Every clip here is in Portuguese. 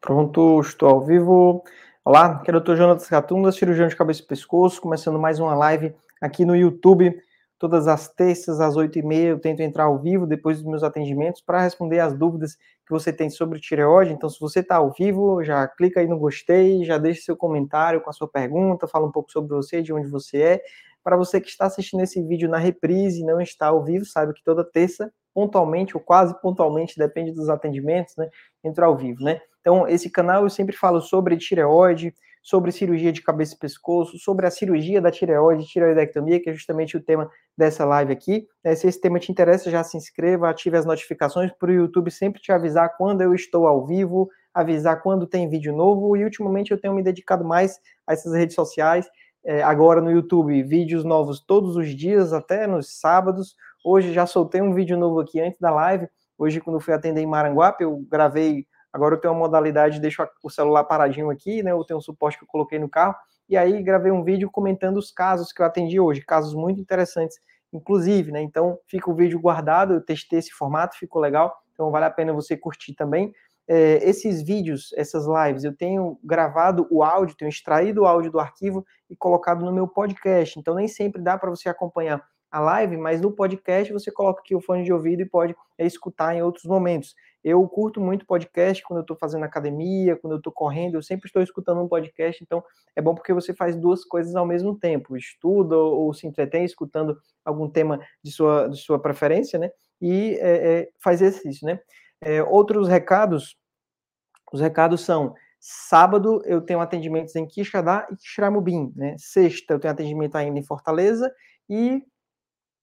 Pronto, estou ao vivo. Olá, aqui é o Dr. Jonas Catunda, cirurgião de cabeça e pescoço, começando mais uma live aqui no YouTube. Todas as terças, às 8h30, eu tento entrar ao vivo depois dos meus atendimentos para responder as dúvidas que você tem sobre tireoide. Então, se você está ao vivo, já clica aí no gostei, já deixa seu comentário com a sua pergunta, fala um pouco sobre você, de onde você é. Para você que está assistindo esse vídeo na reprise e não está ao vivo, saiba que toda terça, pontualmente ou quase pontualmente, depende dos atendimentos, né, entra ao vivo, né? Então, esse canal eu sempre falo sobre tireoide, sobre cirurgia de cabeça e pescoço, sobre a cirurgia da tireoide, tireoidectomia, que é justamente o tema dessa live aqui. É, se esse tema te interessa, já se inscreva, ative as notificações para o YouTube sempre te avisar quando eu estou ao vivo, avisar quando tem vídeo novo, e ultimamente eu tenho me dedicado mais a essas redes sociais, é, agora no YouTube, vídeos novos todos os dias, até nos sábados. Hoje já soltei um vídeo novo aqui antes da live. Hoje, quando fui atender em Maranguape, eu gravei Agora eu tenho uma modalidade de deixar o celular paradinho aqui, né? Eu tenho um suporte que eu coloquei no carro. E aí gravei um vídeo comentando os casos que eu atendi hoje, casos muito interessantes, inclusive, né? Então fica o vídeo guardado, eu testei esse formato, ficou legal. Então vale a pena você curtir também. É, esses vídeos, essas lives, eu tenho gravado o áudio, tenho extraído o áudio do arquivo e colocado no meu podcast. Então nem sempre dá para você acompanhar a live, mas no podcast você coloca aqui o fone de ouvido e pode é, escutar em outros momentos. Eu curto muito podcast quando eu estou fazendo academia, quando eu estou correndo, eu sempre estou escutando um podcast, então é bom porque você faz duas coisas ao mesmo tempo, estuda ou, se entretém escutando algum tema de sua, de sua preferência, né? E é, é, faz exercício, né? É, outros recados, os recados são sábado eu tenho atendimentos em Quixadá e Quixeramobim, né? Sexta eu tenho atendimento ainda em Fortaleza e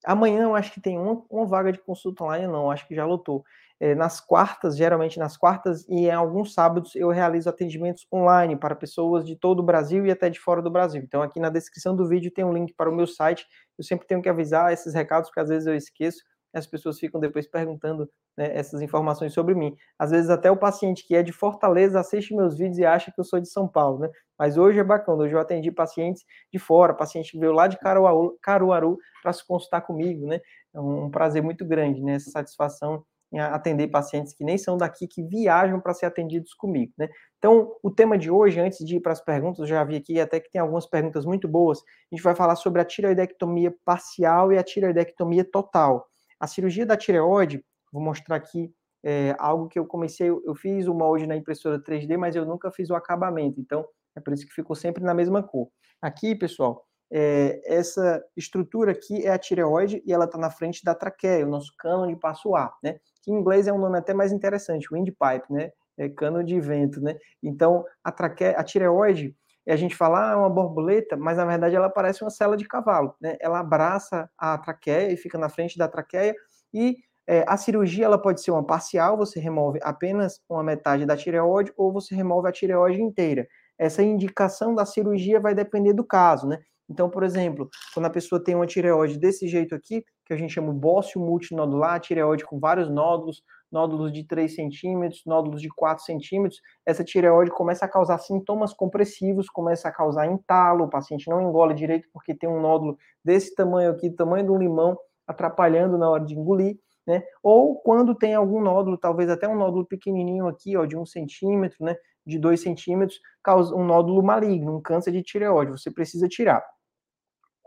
amanhã eu acho que tem uma, uma vaga de consulta online, não, acho que já lotou. É, nas quartas, geralmente nas quartas e em alguns sábados eu realizo atendimentos online para pessoas de todo o Brasil e até de fora do Brasil. Então aqui na descrição do vídeo tem um link para o meu site. Eu sempre tenho que avisar esses recados porque às vezes eu esqueço as pessoas ficam depois perguntando né, essas informações sobre mim. Às vezes até o paciente que é de Fortaleza assiste meus vídeos e acha que eu sou de São Paulo, né? Mas hoje é bacana, hoje eu atendi pacientes de fora, paciente que veio lá de Caruaru, Caruaru para se consultar comigo, né? É um prazer muito grande, né? Essa satisfação atender pacientes que nem são daqui, que viajam para ser atendidos comigo, né? Então, o tema de hoje, antes de ir para as perguntas, eu já vi aqui até que tem algumas perguntas muito boas. A gente vai falar sobre a tireoidectomia parcial e a tireoidectomia total. A cirurgia da tireoide, vou mostrar aqui é, algo que eu comecei, eu fiz o molde na impressora 3D, mas eu nunca fiz o acabamento, então é por isso que ficou sempre na mesma cor. Aqui, pessoal, é, essa estrutura aqui é a tireoide e ela está na frente da traqueia, o nosso cano de passo ar, né? que em inglês é um nome até mais interessante, windpipe, né? É cano de vento, né? Então, a, traque... a tireoide, a gente fala, ah, é uma borboleta, mas na verdade ela parece uma cela de cavalo, né? Ela abraça a traqueia e fica na frente da traqueia e é, a cirurgia ela pode ser uma parcial, você remove apenas uma metade da tireoide ou você remove a tireoide inteira. Essa indicação da cirurgia vai depender do caso, né? Então, por exemplo, quando a pessoa tem uma tireoide desse jeito aqui, que a gente chama de bócio multinodular, tireoide com vários nódulos, nódulos de 3 centímetros, nódulos de 4 centímetros, essa tireoide começa a causar sintomas compressivos, começa a causar entalo, o paciente não engole direito porque tem um nódulo desse tamanho aqui, tamanho do limão, atrapalhando na hora de engolir, né? Ou quando tem algum nódulo, talvez até um nódulo pequenininho aqui, ó, de um centímetro, né? De 2 centímetros, causa um nódulo maligno, um câncer de tireoide, você precisa tirar.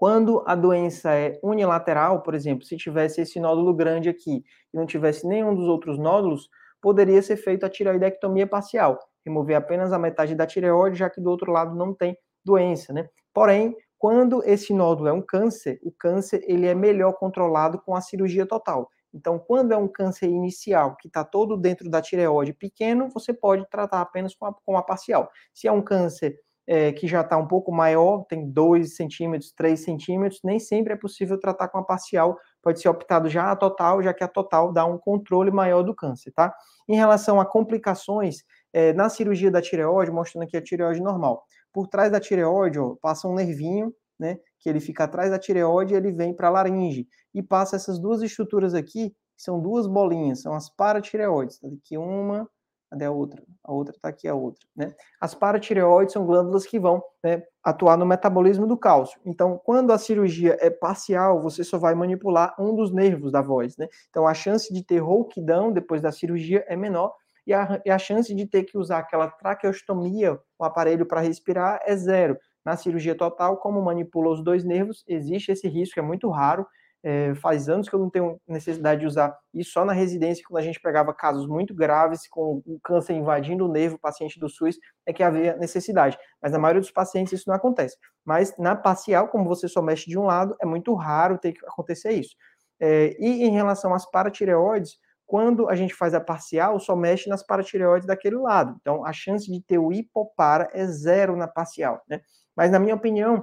Quando a doença é unilateral, por exemplo, se tivesse esse nódulo grande aqui e não tivesse nenhum dos outros nódulos, poderia ser feita a tireoidectomia parcial, remover apenas a metade da tireoide, já que do outro lado não tem doença, né? Porém, quando esse nódulo é um câncer, o câncer ele é melhor controlado com a cirurgia total. Então, quando é um câncer inicial que está todo dentro da tireoide pequeno, você pode tratar apenas com a, com a parcial. Se é um câncer é, que já está um pouco maior, tem 2 centímetros, 3 centímetros, nem sempre é possível tratar com a parcial, pode ser optado já a total, já que a total dá um controle maior do câncer, tá? Em relação a complicações, é, na cirurgia da tireoide, mostrando aqui a tireoide normal, por trás da tireoide, ó, passa um nervinho, né, que ele fica atrás da tireoide e ele vem para a laringe, e passa essas duas estruturas aqui, que são duas bolinhas, são as paratireoides, tá aqui uma, Cadê a outra? A outra está aqui, a outra. Né? As paratireoides são glândulas que vão né, atuar no metabolismo do cálcio. Então, quando a cirurgia é parcial, você só vai manipular um dos nervos da voz. Né? Então, a chance de ter rouquidão depois da cirurgia é menor. e a, e a chance de ter que usar aquela traqueostomia, o aparelho para respirar, é zero. Na cirurgia total, como manipula os dois nervos, existe esse risco, é muito raro, é, faz anos que eu não tenho necessidade de usar isso só na residência, quando a gente pegava casos muito graves, com o câncer invadindo o nervo, paciente do SUS, é que havia necessidade. Mas na maioria dos pacientes isso não acontece. Mas na parcial, como você só mexe de um lado, é muito raro ter que acontecer isso. É, e em relação às paratireoides, quando a gente faz a parcial, só mexe nas paratireoides daquele lado. Então, a chance de ter o hipopara é zero na parcial, né? Mas, na minha opinião,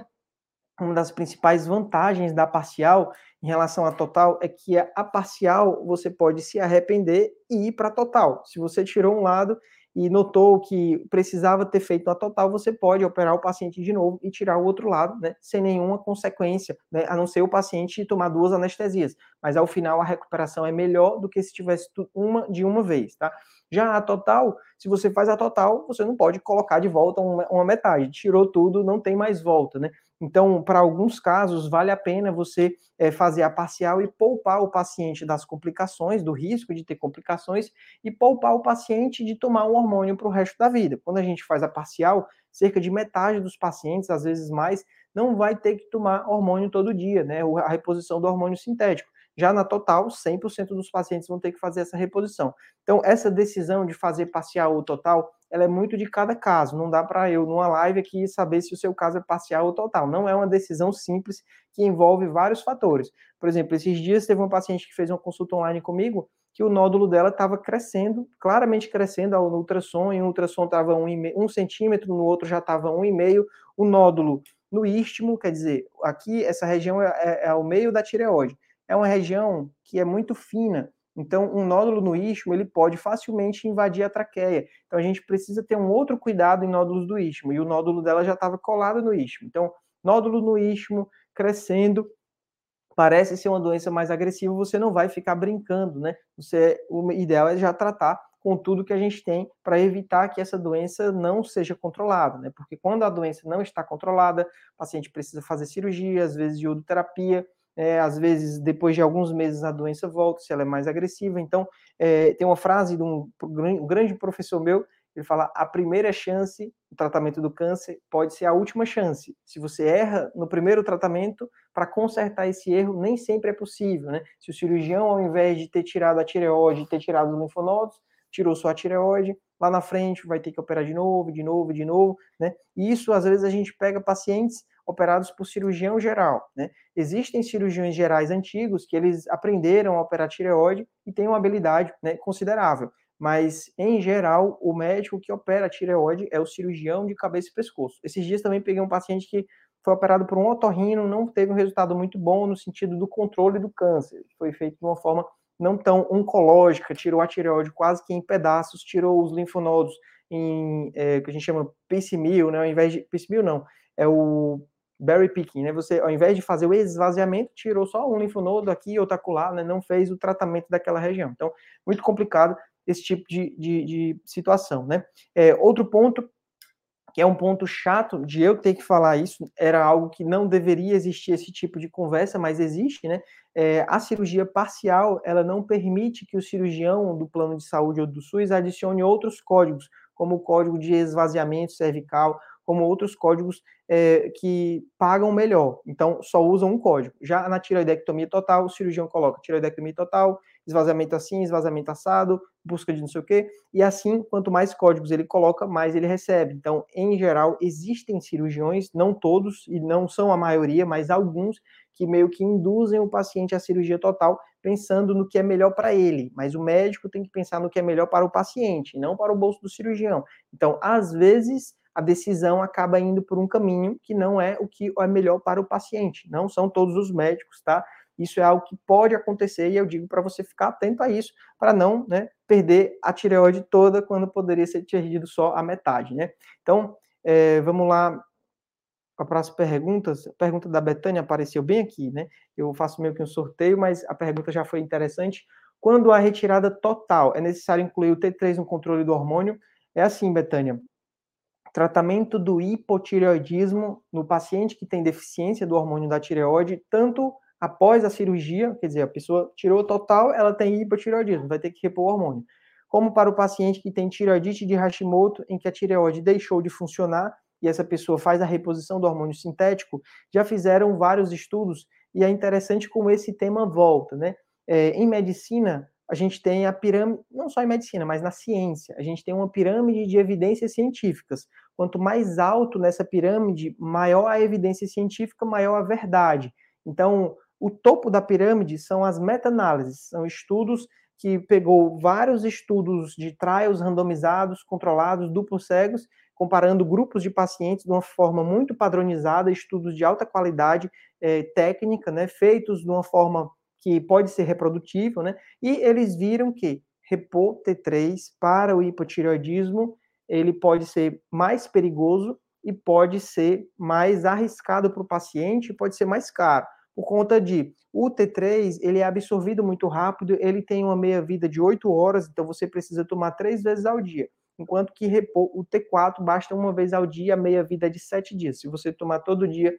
uma das principais vantagens da parcial em relação à total é que a parcial você pode se arrepender e ir para a total. Se você tirou um lado e notou que precisava ter feito a total, você pode operar o paciente de novo e tirar o outro lado, né, sem nenhuma consequência, né, a não ser o paciente tomar duas anestesias. Mas ao final a recuperação é melhor do que se tivesse uma de uma vez, tá? Já a total, se você faz a total, você não pode colocar de volta uma, uma metade. Tirou tudo, não tem mais volta, né? Então, para alguns casos, vale a pena você é, fazer a parcial e poupar o paciente das complicações, do risco de ter complicações, e poupar o paciente de tomar um hormônio para o resto da vida. Quando a gente faz a parcial, cerca de metade dos pacientes, às vezes mais, não vai ter que tomar hormônio todo dia, né? A reposição do hormônio sintético. Já na total, 100% dos pacientes vão ter que fazer essa reposição. Então, essa decisão de fazer parcial ou total, ela é muito de cada caso. Não dá para eu, numa live aqui, saber se o seu caso é parcial ou total. Não é uma decisão simples que envolve vários fatores. Por exemplo, esses dias teve uma paciente que fez uma consulta online comigo que o nódulo dela estava crescendo, claramente crescendo ao ultrassom, em um ultrassom estava um, um centímetro, no outro já estava um e meio, o nódulo no istmo, quer dizer, aqui essa região é, é, é ao meio da tireoide é uma região que é muito fina. Então, um nódulo no istmo, ele pode facilmente invadir a traqueia. Então, a gente precisa ter um outro cuidado em nódulos do istmo. E o nódulo dela já estava colado no istmo. Então, nódulo no istmo, crescendo, parece ser uma doença mais agressiva, você não vai ficar brincando, né? Você, o ideal é já tratar com tudo que a gente tem para evitar que essa doença não seja controlada, né? Porque quando a doença não está controlada, o paciente precisa fazer cirurgia, às vezes iodoterapia, é, às vezes, depois de alguns meses, a doença volta, se ela é mais agressiva. Então, é, tem uma frase de um, um grande professor meu, ele fala: a primeira chance no tratamento do câncer pode ser a última chance. Se você erra no primeiro tratamento, para consertar esse erro, nem sempre é possível. Né? Se o cirurgião, ao invés de ter tirado a tireoide, ter tirado os linfonodos, tirou só a tireoide, lá na frente vai ter que operar de novo, de novo, de novo, né? E isso, às vezes, a gente pega pacientes operados por cirurgião geral. Né? Existem cirurgiões gerais antigos que eles aprenderam a operar tireoide e têm uma habilidade né, considerável. Mas, em geral, o médico que opera tireoide é o cirurgião de cabeça e pescoço. Esses dias também peguei um paciente que foi operado por um otorrino, não teve um resultado muito bom no sentido do controle do câncer. Foi feito de uma forma não tão oncológica, tirou a tireoide quase que em pedaços, tirou os linfonodos em, é, que a gente chama piecemeal, né, ao invés de, piecemeal não, é o berry picking, né? Você, ao invés de fazer o esvaziamento, tirou só um linfonodo aqui, outro acolá, né? Não fez o tratamento daquela região. Então, muito complicado esse tipo de, de, de situação, né? É, outro ponto que é um ponto chato de eu ter que falar isso, era algo que não deveria existir esse tipo de conversa, mas existe, né? É, a cirurgia parcial, ela não permite que o cirurgião do plano de saúde ou do SUS adicione outros códigos, como o código de esvaziamento cervical, como outros códigos é, que pagam melhor. Então, só usam um código. Já na tiroidectomia total, o cirurgião coloca tiroidectomia total, esvaziamento assim, esvaziamento assado, busca de não sei o quê, e assim, quanto mais códigos ele coloca, mais ele recebe. Então, em geral, existem cirurgiões, não todos, e não são a maioria, mas alguns, que meio que induzem o paciente à cirurgia total, pensando no que é melhor para ele. Mas o médico tem que pensar no que é melhor para o paciente, não para o bolso do cirurgião. Então, às vezes, a decisão acaba indo por um caminho que não é o que é melhor para o paciente. Não são todos os médicos, tá? Isso é algo que pode acontecer e eu digo para você ficar atento a isso, para não né, perder a tireoide toda quando poderia ser perdido só a metade, né? Então, é, vamos lá para a próxima pergunta. A pergunta da Betânia apareceu bem aqui, né? Eu faço meio que um sorteio, mas a pergunta já foi interessante. Quando a retirada total é necessário incluir o T3 no controle do hormônio? É assim, Betânia tratamento do hipotireoidismo no paciente que tem deficiência do hormônio da tireoide, tanto após a cirurgia, quer dizer, a pessoa tirou total, ela tem hipotireoidismo, vai ter que repor o hormônio, como para o paciente que tem tireoidite de Hashimoto, em que a tireoide deixou de funcionar e essa pessoa faz a reposição do hormônio sintético, já fizeram vários estudos e é interessante como esse tema volta, né? É, em medicina, a gente tem a pirâmide, não só em medicina, mas na ciência, a gente tem uma pirâmide de evidências científicas. Quanto mais alto nessa pirâmide, maior a evidência científica, maior a verdade. Então, o topo da pirâmide são as meta-análises, são estudos que pegou vários estudos de trials randomizados, controlados, duplos cegos, comparando grupos de pacientes de uma forma muito padronizada, estudos de alta qualidade é, técnica, né, feitos de uma forma que pode ser reprodutível, né, e eles viram que repor T3 para o hipotireoidismo, ele pode ser mais perigoso e pode ser mais arriscado para o paciente, pode ser mais caro por conta de o T3 ele é absorvido muito rápido, ele tem uma meia vida de 8 horas, então você precisa tomar três vezes ao dia. Enquanto que o T4 basta uma vez ao dia, a meia vida é de 7 dias. Se você tomar todo dia,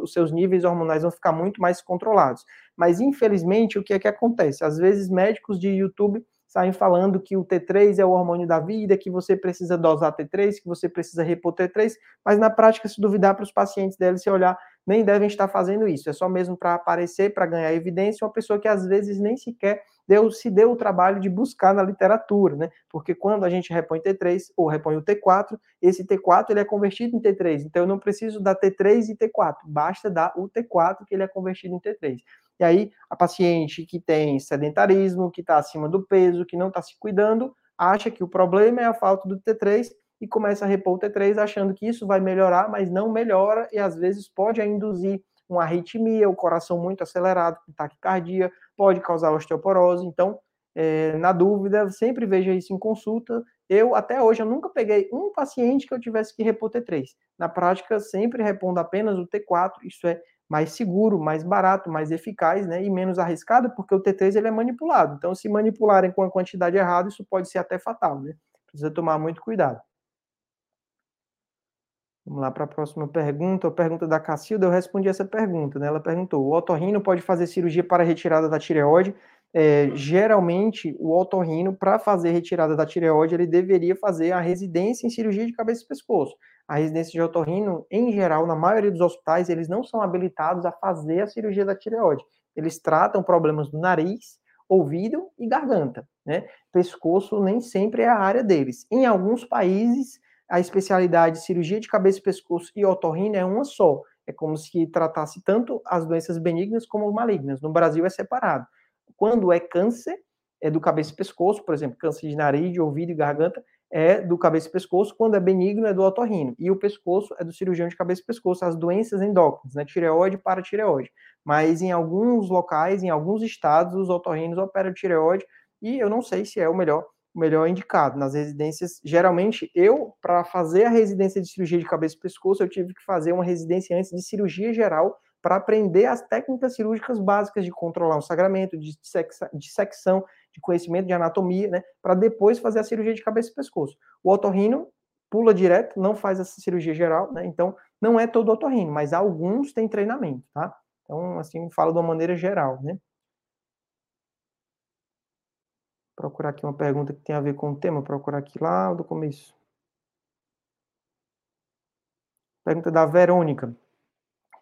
os seus níveis hormonais vão ficar muito mais controlados. Mas infelizmente, o que é que acontece? Às vezes médicos de YouTube saem falando que o T3 é o hormônio da vida, que você precisa dosar T3, que você precisa repor T3, mas na prática, se duvidar para os pacientes deles, se olhar, nem devem estar fazendo isso. É só mesmo para aparecer, para ganhar evidência, uma pessoa que às vezes nem sequer deu, se deu o trabalho de buscar na literatura, né? Porque quando a gente repõe T3 ou repõe o T4, esse T4 ele é convertido em T3. Então eu não preciso dar T3 e T4, basta dar o T4 que ele é convertido em T3. E aí, a paciente que tem sedentarismo, que está acima do peso, que não está se cuidando, acha que o problema é a falta do T3 e começa a repor o T3 achando que isso vai melhorar, mas não melhora e às vezes pode induzir uma arritmia, o coração muito acelerado, taquicardia, pode causar osteoporose. Então, é, na dúvida, sempre veja isso em consulta. Eu, até hoje, eu nunca peguei um paciente que eu tivesse que repor T3. Na prática, sempre repondo apenas o T4. Isso é mais seguro, mais barato, mais eficaz, né, e menos arriscado, porque o T3 ele é manipulado. Então, se manipularem com a quantidade errada, isso pode ser até fatal, né? Precisa tomar muito cuidado. Vamos lá para a próxima pergunta. A pergunta da Cacilda, eu respondi essa pergunta, né? Ela perguntou: o otorrino pode fazer cirurgia para retirada da tireoide? É, geralmente, o otorrino, para fazer retirada da tireoide, ele deveria fazer a residência em cirurgia de cabeça e pescoço a residência de otorrino, em geral, na maioria dos hospitais, eles não são habilitados a fazer a cirurgia da tireoide. Eles tratam problemas do nariz, ouvido e garganta, né? Pescoço nem sempre é a área deles. Em alguns países, a especialidade de cirurgia de cabeça e pescoço e otorrino é uma só. É como se tratasse tanto as doenças benignas como malignas. No Brasil é separado. Quando é câncer, é do cabeça e pescoço, por exemplo, câncer de nariz, de ouvido e garganta, é do cabeça e pescoço, quando é benigno é do otorrino, e o pescoço é do cirurgião de cabeça e pescoço, as doenças endócrinas, né, tireoide para tireoide. Mas em alguns locais, em alguns estados, os otorrinos operam tireoide, e eu não sei se é o melhor, o melhor indicado. Nas residências, geralmente, eu, para fazer a residência de cirurgia de cabeça e pescoço, eu tive que fazer uma residência antes de cirurgia geral, para aprender as técnicas cirúrgicas básicas de controlar o sagramento, de, de secção, de conhecimento de anatomia, né, para depois fazer a cirurgia de cabeça e pescoço. O otorrino pula direto, não faz essa cirurgia geral, né, então não é todo otorrino, mas alguns têm treinamento, tá? Então, assim, falo de uma maneira geral, né? Procurar aqui uma pergunta que tem a ver com o tema, procurar aqui lá do começo. Pergunta da Verônica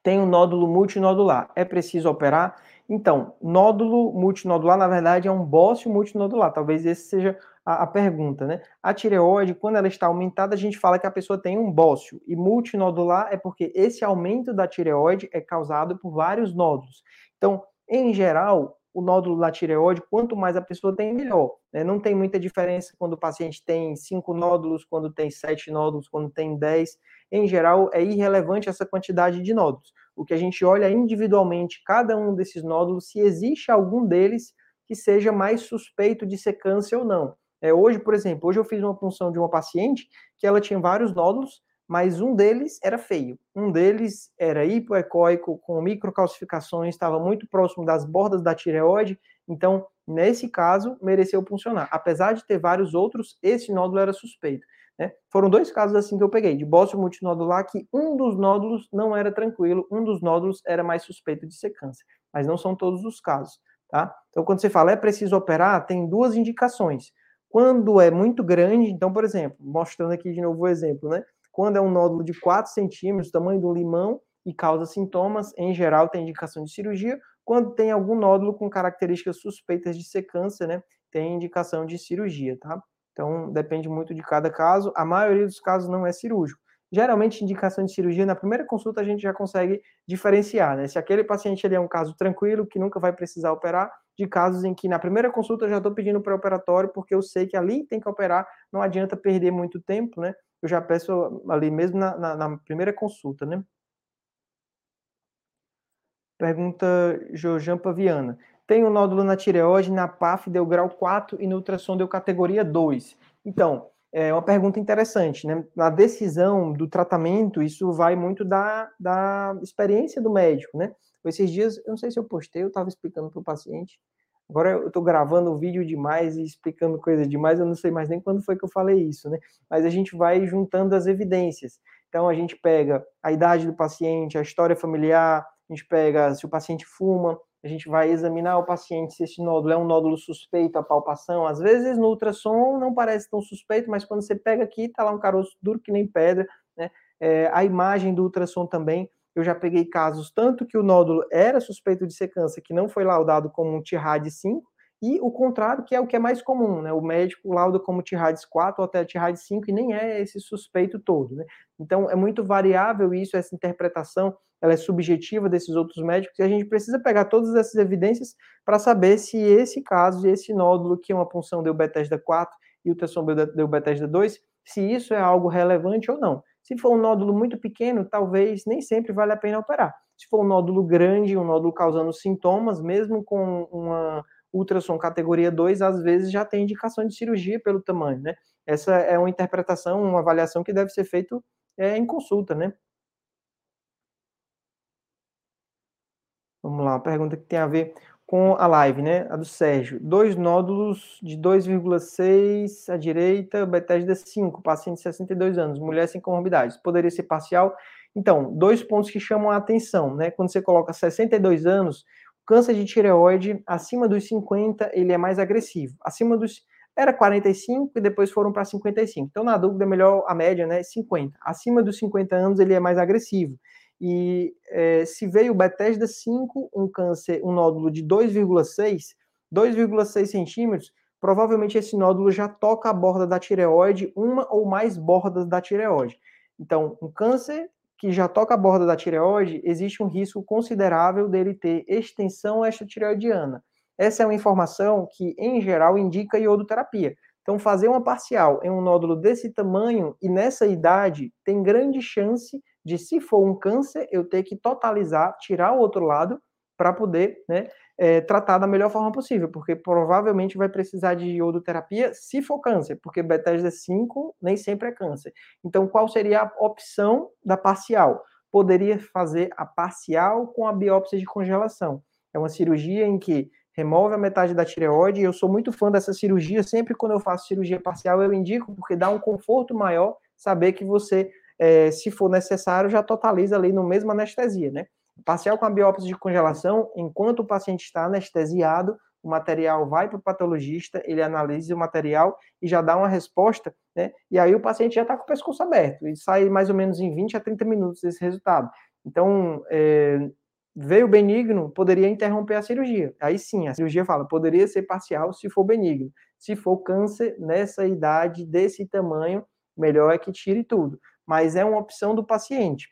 tem um nódulo multinodular. É preciso operar? Então, nódulo multinodular, na verdade, é um bócio multinodular. Talvez esse seja a, a, pergunta, né? A tireoide, quando ela está aumentada, a gente fala que a pessoa tem um bócio. E multinodular é porque esse aumento da tireoide é causado por vários nódulos. Então, em geral, o nódulo da tireoide, quanto mais a pessoa tem, melhor. Né? Não tem muita diferença quando o paciente tem cinco nódulos, quando tem sete nódulos, quando tem dez em geral, é irrelevante essa quantidade de nódulos. O que a gente olha individualmente cada um desses nódulos, se existe algum deles que seja mais suspeito de ser câncer ou não. É, hoje, por exemplo, hoje eu fiz uma punção de uma paciente que ela tinha vários nódulos, mas um deles era feio. Um deles era hipoecóico, com microcalcificações, estava muito próximo das bordas da tireoide, então, nesse caso, mereceu puncionar. Apesar de ter vários outros, esse nódulo era suspeito. Né? Foram dois casos assim que eu peguei, de bócio multinodular, que um dos nódulos não era tranquilo, um dos nódulos era mais suspeito de ser câncer, mas não são todos os casos, tá? Então, quando você fala é preciso operar, tem duas indicações. Quando é muito grande, então, por exemplo, mostrando aqui de novo o exemplo, né? Quando é um nódulo de 4 centímetros, tamanho do limão, e causa sintomas, em geral tem indicação de cirurgia. Quando tem algum nódulo com características suspeitas de ser câncer, né? Tem indicação de cirurgia, tá? Então, depende muito de cada caso. A maioria dos casos não é cirúrgico. Geralmente, indicação de cirurgia, na primeira consulta, a gente já consegue diferenciar, né? Se aquele paciente ele é um caso tranquilo, que nunca vai precisar operar, de casos em que na primeira consulta eu já estou pedindo pré-operatório, porque eu sei que ali tem que operar, não adianta perder muito tempo, né? Eu já peço ali mesmo na, na, na primeira consulta, né? Pergunta Jojan Paviana. Tem um nódulo na tireoide, na PAF deu grau 4 e no ultrassom deu categoria 2. Então, é uma pergunta interessante, né? Na decisão do tratamento, isso vai muito da, da experiência do médico, né? Esses dias, eu não sei se eu postei, eu estava explicando para o paciente. Agora eu estou gravando vídeo demais e explicando coisas demais, eu não sei mais nem quando foi que eu falei isso, né? Mas a gente vai juntando as evidências. Então a gente pega a idade do paciente, a história familiar, a gente pega se o paciente fuma, a gente vai examinar o paciente se esse nódulo é um nódulo suspeito à palpação. Às vezes no ultrassom não parece tão suspeito, mas quando você pega aqui, está lá um caroço duro que nem pedra, né? É, a imagem do ultrassom também eu já peguei casos tanto que o nódulo era suspeito de ser câncer, que não foi laudado como um TIRAD 5, e o contrário, que é o que é mais comum, né? O médico lauda como TIRADS 4 ou até TIRADS 5 e nem é esse suspeito todo, né? Então é muito variável isso, essa interpretação, ela é subjetiva desses outros médicos e a gente precisa pegar todas essas evidências para saber se esse caso, esse nódulo que é uma punção deu Bethesda 4 e o ultrassom deu Bethesda 2, se isso é algo relevante ou não. Se for um nódulo muito pequeno, talvez nem sempre vale a pena operar. Se for um nódulo grande, um nódulo causando sintomas, mesmo com uma ultrassom categoria 2, às vezes já tem indicação de cirurgia pelo tamanho, né? Essa é uma interpretação, uma avaliação que deve ser feita é, em consulta, né? Vamos lá, pergunta que tem a ver com a live, né? A do Sérgio. Dois nódulos de 2,6 à direita, Bethesda 5, paciente de 62 anos, mulher sem comorbidades. Poderia ser parcial? Então, dois pontos que chamam a atenção, né? Quando você coloca 62 anos, o câncer de tireoide, acima dos 50, ele é mais agressivo. Acima dos era 45 e depois foram para 55. Então, na dúvida, é melhor a média, né? 50. Acima dos 50 anos, ele é mais agressivo. E é, se veio o Bethesda 5, um câncer, um nódulo de 2,6, 2,6 centímetros, provavelmente esse nódulo já toca a borda da tireoide, uma ou mais bordas da tireoide. Então, um câncer que já toca a borda da tireoide, existe um risco considerável dele ter extensão extratireoidiana. Essa é uma informação que, em geral, indica iodoterapia. Então, fazer uma parcial em um nódulo desse tamanho e nessa idade tem grande chance de se for um câncer, eu ter que totalizar, tirar o outro lado para poder né, é, tratar da melhor forma possível, porque provavelmente vai precisar de iodoterapia se for câncer, porque Bethesda 5 nem sempre é câncer. Então, qual seria a opção da parcial? Poderia fazer a parcial com a biópsia de congelação. É uma cirurgia em que remove a metade da tireoide, e eu sou muito fã dessa cirurgia, sempre quando eu faço cirurgia parcial eu indico, porque dá um conforto maior saber que você é, se for necessário, já totaliza ali no mesmo anestesia, né? Parcial com a biópsia de congelação, enquanto o paciente está anestesiado, o material vai para o patologista, ele analisa o material e já dá uma resposta, né? E aí o paciente já está com o pescoço aberto, e sai mais ou menos em 20 a 30 minutos esse resultado. Então, é, veio benigno, poderia interromper a cirurgia. Aí sim, a cirurgia fala, poderia ser parcial se for benigno. Se for câncer nessa idade, desse tamanho, melhor é que tire tudo mas é uma opção do paciente.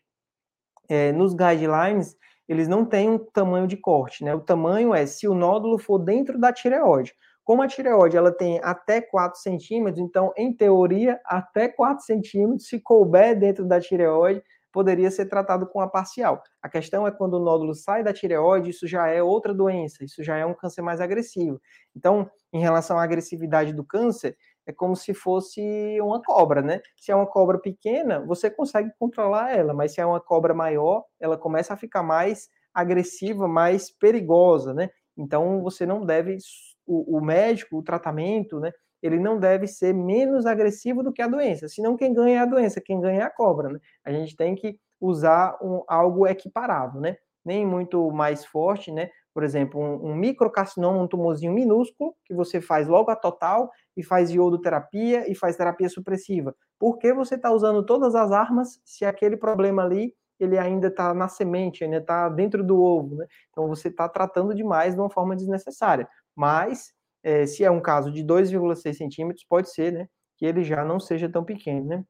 É, nos guidelines, eles não têm um tamanho de corte, né? O tamanho é se o nódulo for dentro da tireoide. Como a tireoide ela tem até 4 centímetros, então, em teoria, até 4 centímetros, se couber dentro da tireoide, poderia ser tratado com a parcial. A questão é quando o nódulo sai da tireoide, isso já é outra doença, isso já é um câncer mais agressivo. Então, em relação à agressividade do câncer, é como se fosse uma cobra, né? Se é uma cobra pequena, você consegue controlar ela, mas se é uma cobra maior, ela começa a ficar mais agressiva, mais perigosa, né? Então você não deve, o, o médico, o tratamento, né? Ele não deve ser menos agressivo do que a doença, senão quem ganha é a doença, quem ganha é a cobra, né? A gente tem que usar um, algo equiparável, né? Nem muito mais forte, né? por exemplo, um, um microcarcinoma, um tumorzinho minúsculo, que você faz logo a total e faz iodoterapia e faz terapia supressiva. Por que você está usando todas as armas se aquele problema ali ele ainda está na semente, ainda está dentro do ovo, né? Então você está tratando demais de uma forma desnecessária. Mas, é, se é um caso de 2,6 centímetros, pode ser, né? Que ele já não seja tão pequeno, né?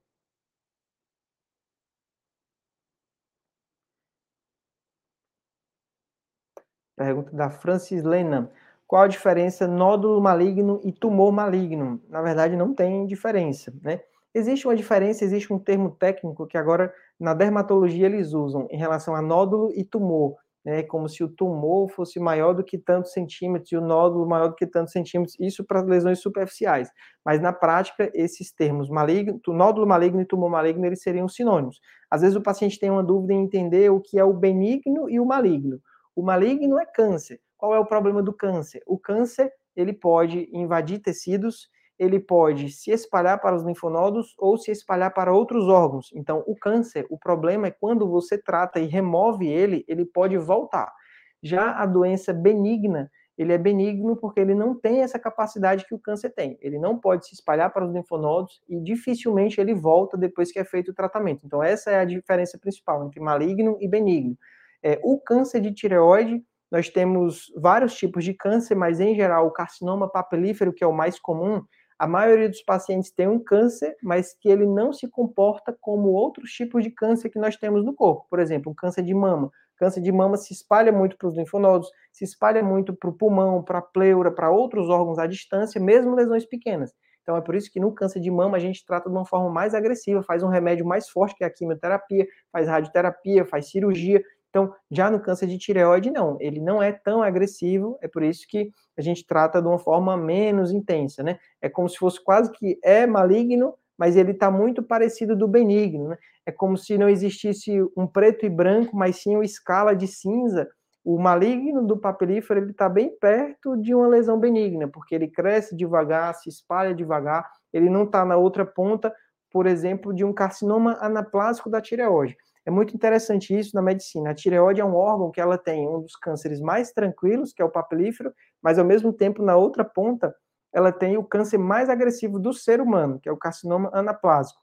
Pergunta da Francis Lena. Qual a diferença nódulo maligno e tumor maligno? Na verdade, não tem diferença, né? Existe uma diferença, existe um termo técnico que agora na dermatologia eles usam em relação a nódulo e tumor, né? Como se o tumor fosse maior do que tantos centímetros e o nódulo maior do que tantos centímetros, isso para lesões superficiais. Mas na prática, esses termos maligno, nódulo maligno e tumor maligno, eles seriam sinônimos. Às vezes o paciente tem uma dúvida em entender o que é o benigno e o maligno. O maligno é câncer. Qual é o problema do câncer? O câncer, ele pode invadir tecidos ele pode se espalhar para os linfonodos ou se espalhar para outros órgãos. Então, o câncer, o problema é quando você trata e remove ele, ele pode voltar. Já a doença benigna, ele é benigno porque ele não tem essa capacidade que o câncer tem. Ele não pode se espalhar para os linfonodos e dificilmente ele volta depois que é feito o tratamento. Então, essa é a diferença principal entre maligno e benigno. É, o câncer de tireoide, nós temos vários tipos de câncer, mas em geral o carcinoma papilífero, que é o mais comum, a maioria dos pacientes tem um câncer, mas que ele não se comporta como outros tipos de câncer que nós temos no corpo. Por exemplo, um câncer de mama. O câncer de mama se espalha muito para os linfonodos, se espalha muito para o pulmão, para a pleura, para outros órgãos à distância, mesmo lesões pequenas. Então é por isso que no câncer de mama a gente trata de uma forma mais agressiva, faz um remédio mais forte que é a quimioterapia, faz radioterapia, faz cirurgia. Então, já no câncer de tireoide, não, ele não é tão agressivo, é por isso que a gente trata de uma forma menos intensa, né? É como se fosse quase que é maligno, mas ele está muito parecido do benigno, né? É como se não existisse um preto e branco, mas sim uma escala de cinza. O maligno do papilífero, ele está bem perto de uma lesão benigna, porque ele cresce devagar, se espalha devagar, ele não está na outra ponta, por exemplo, de um carcinoma anaplásico da tireoide. É muito interessante isso na medicina. A tireoide é um órgão que ela tem um dos cânceres mais tranquilos, que é o papilífero, mas ao mesmo tempo, na outra ponta, ela tem o câncer mais agressivo do ser humano, que é o carcinoma anaplásico.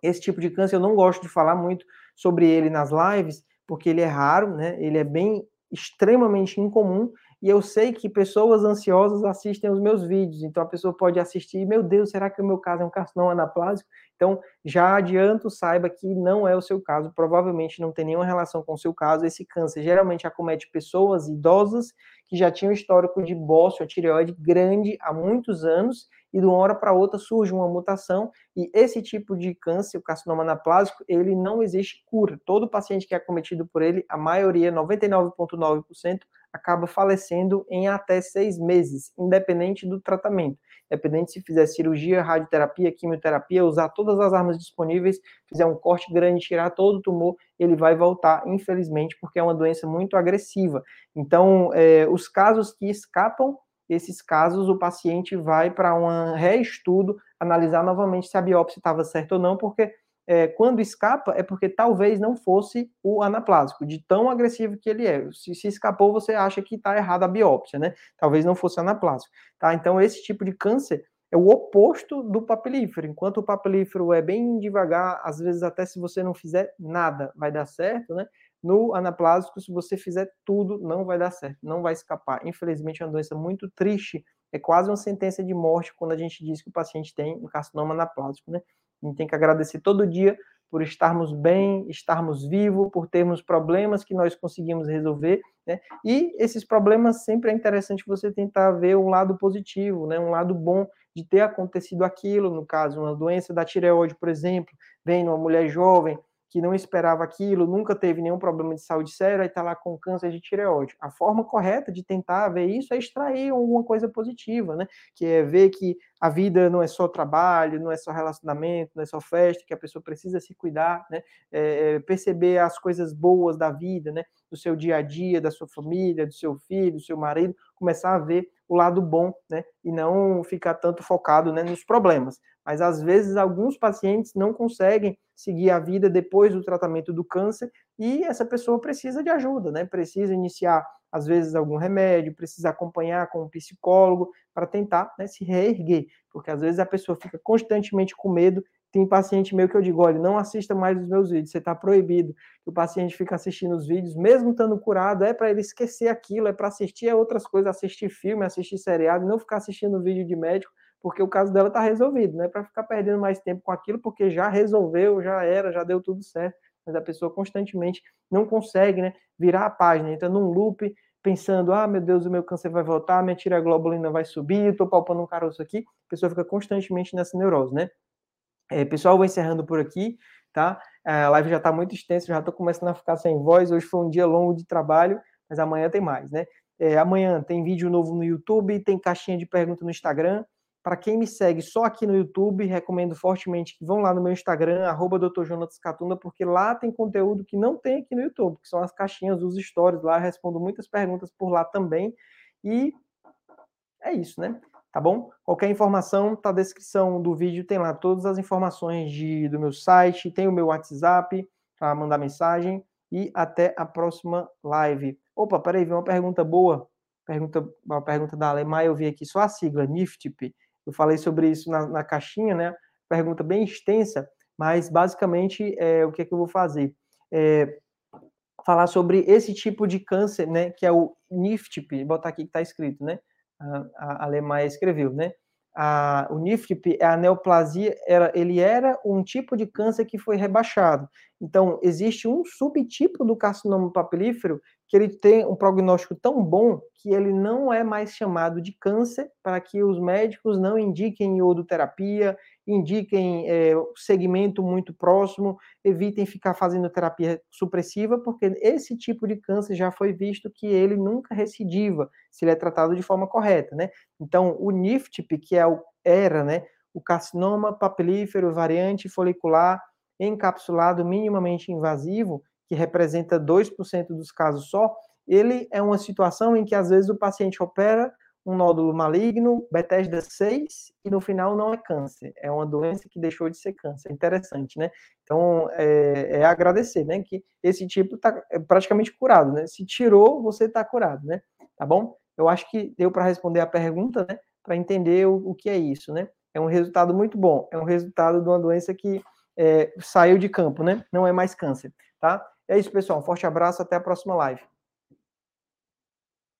Esse tipo de câncer eu não gosto de falar muito sobre ele nas lives, porque ele é raro, né? Ele é bem extremamente incomum e eu sei que pessoas ansiosas assistem os meus vídeos, então a pessoa pode assistir, meu Deus, será que o meu caso é um carcinoma anaplásico? Então, já adianto, saiba que não é o seu caso, provavelmente não tem nenhuma relação com o seu caso. Esse câncer geralmente acomete pessoas idosas que já tinham histórico de bócio, a tireoide grande há muitos anos e de uma hora para outra surge uma mutação e esse tipo de câncer, o carcinoma anaplásico, ele não existe cura. Todo paciente que é acometido por ele, a maioria, 99,9%, acaba falecendo em até seis meses, independente do tratamento. Independente se fizer cirurgia, radioterapia, quimioterapia, usar todas as armas disponíveis, fizer um corte grande, tirar todo o tumor, ele vai voltar, infelizmente, porque é uma doença muito agressiva. Então, é, os casos que escapam, esses casos, o paciente vai para um reestudo, analisar novamente se a biópsia estava certa ou não, porque é, quando escapa, é porque talvez não fosse o anaplásico, de tão agressivo que ele é. Se, se escapou, você acha que está errada a biópsia, né? Talvez não fosse anaplásico. Tá? Então, esse tipo de câncer é o oposto do papilífero. Enquanto o papilífero é bem devagar, às vezes até se você não fizer nada, vai dar certo, né? No anaplásico, se você fizer tudo, não vai dar certo, não vai escapar. Infelizmente, é uma doença muito triste, é quase uma sentença de morte quando a gente diz que o paciente tem um carcinoma anaplásico, né? A gente tem que agradecer todo dia por estarmos bem, estarmos vivos, por termos problemas que nós conseguimos resolver, né? E esses problemas sempre é interessante você tentar ver um lado positivo, né? Um lado bom de ter acontecido aquilo, no caso, uma doença da tireoide, por exemplo, vem numa mulher jovem, que não esperava aquilo, nunca teve nenhum problema de saúde sério, aí está lá com câncer de tireoide. A forma correta de tentar ver isso é extrair alguma coisa positiva, né? Que é ver que a vida não é só trabalho, não é só relacionamento, não é só festa, que a pessoa precisa se cuidar, né? É, é perceber as coisas boas da vida, né? Do seu dia a dia, da sua família, do seu filho, do seu marido, começar a ver o lado bom, né? E não ficar tanto focado né, nos problemas. Mas às vezes alguns pacientes não conseguem seguir a vida depois do tratamento do câncer e essa pessoa precisa de ajuda, né? Precisa iniciar às vezes algum remédio, precisa acompanhar com um psicólogo para tentar né, se reerguer, porque às vezes a pessoa fica constantemente com medo. Tem paciente meu que eu digo, olha, não assista mais os meus vídeos, você está proibido. O paciente fica assistindo os vídeos, mesmo estando curado, é para ele esquecer aquilo, é para assistir a outras coisas, assistir filme, assistir seriado, não ficar assistindo vídeo de médico, porque o caso dela está resolvido, não é para ficar perdendo mais tempo com aquilo, porque já resolveu, já era, já deu tudo certo. Mas a pessoa constantemente não consegue né, virar a página, entra num loop, pensando, ah, meu Deus, o meu câncer vai voltar, minha tireoglobulina vai subir, estou palpando um caroço aqui, a pessoa fica constantemente nessa neurose, né? É, pessoal, vou encerrando por aqui, tá? É, a live já está muito extensa, já estou começando a ficar sem voz, hoje foi um dia longo de trabalho, mas amanhã tem mais, né? É, amanhã tem vídeo novo no YouTube, tem caixinha de pergunta no Instagram, para quem me segue só aqui no YouTube, recomendo fortemente que vão lá no meu Instagram, arroba Catunda, porque lá tem conteúdo que não tem aqui no YouTube, que são as caixinhas dos stories lá, respondo muitas perguntas por lá também. E é isso, né? Tá bom? Qualquer informação, tá na descrição do vídeo, tem lá todas as informações de, do meu site, tem o meu WhatsApp para mandar mensagem e até a próxima live. Opa, peraí, veio uma pergunta boa. Pergunta, uma pergunta da Alemanha, eu vi aqui só a sigla, NIFTP. Eu falei sobre isso na, na caixinha, né? Pergunta bem extensa, mas basicamente é, o que é que eu vou fazer? É, falar sobre esse tipo de câncer, né? Que é o NIFTP, botar aqui que está escrito, né? A, Alemanha escreveu, né? A, o NIFTP, é a neoplasia, era, ele era um tipo de câncer que foi rebaixado. Então, existe um subtipo do carcinoma papilífero que ele tem um prognóstico tão bom que ele não é mais chamado de câncer, para que os médicos não indiquem iodoterapia, indiquem é, segmento muito próximo, evitem ficar fazendo terapia supressiva, porque esse tipo de câncer já foi visto que ele nunca recidiva, se ele é tratado de forma correta, né? Então, o NIFTP, que é o, era, né, o carcinoma papilífero variante folicular encapsulado minimamente invasivo, que representa 2% dos casos só, ele é uma situação em que às vezes o paciente opera um nódulo maligno, Bethesda 6, e no final não é câncer, é uma doença que deixou de ser câncer. Interessante, né? Então, é, é agradecer, né? Que esse tipo está é praticamente curado, né? Se tirou, você está curado, né? Tá bom? Eu acho que deu para responder a pergunta, né? Para entender o, o que é isso, né? É um resultado muito bom, é um resultado de uma doença que é, saiu de campo, né? Não é mais câncer, tá? É isso, pessoal. Um forte abraço, até a próxima live.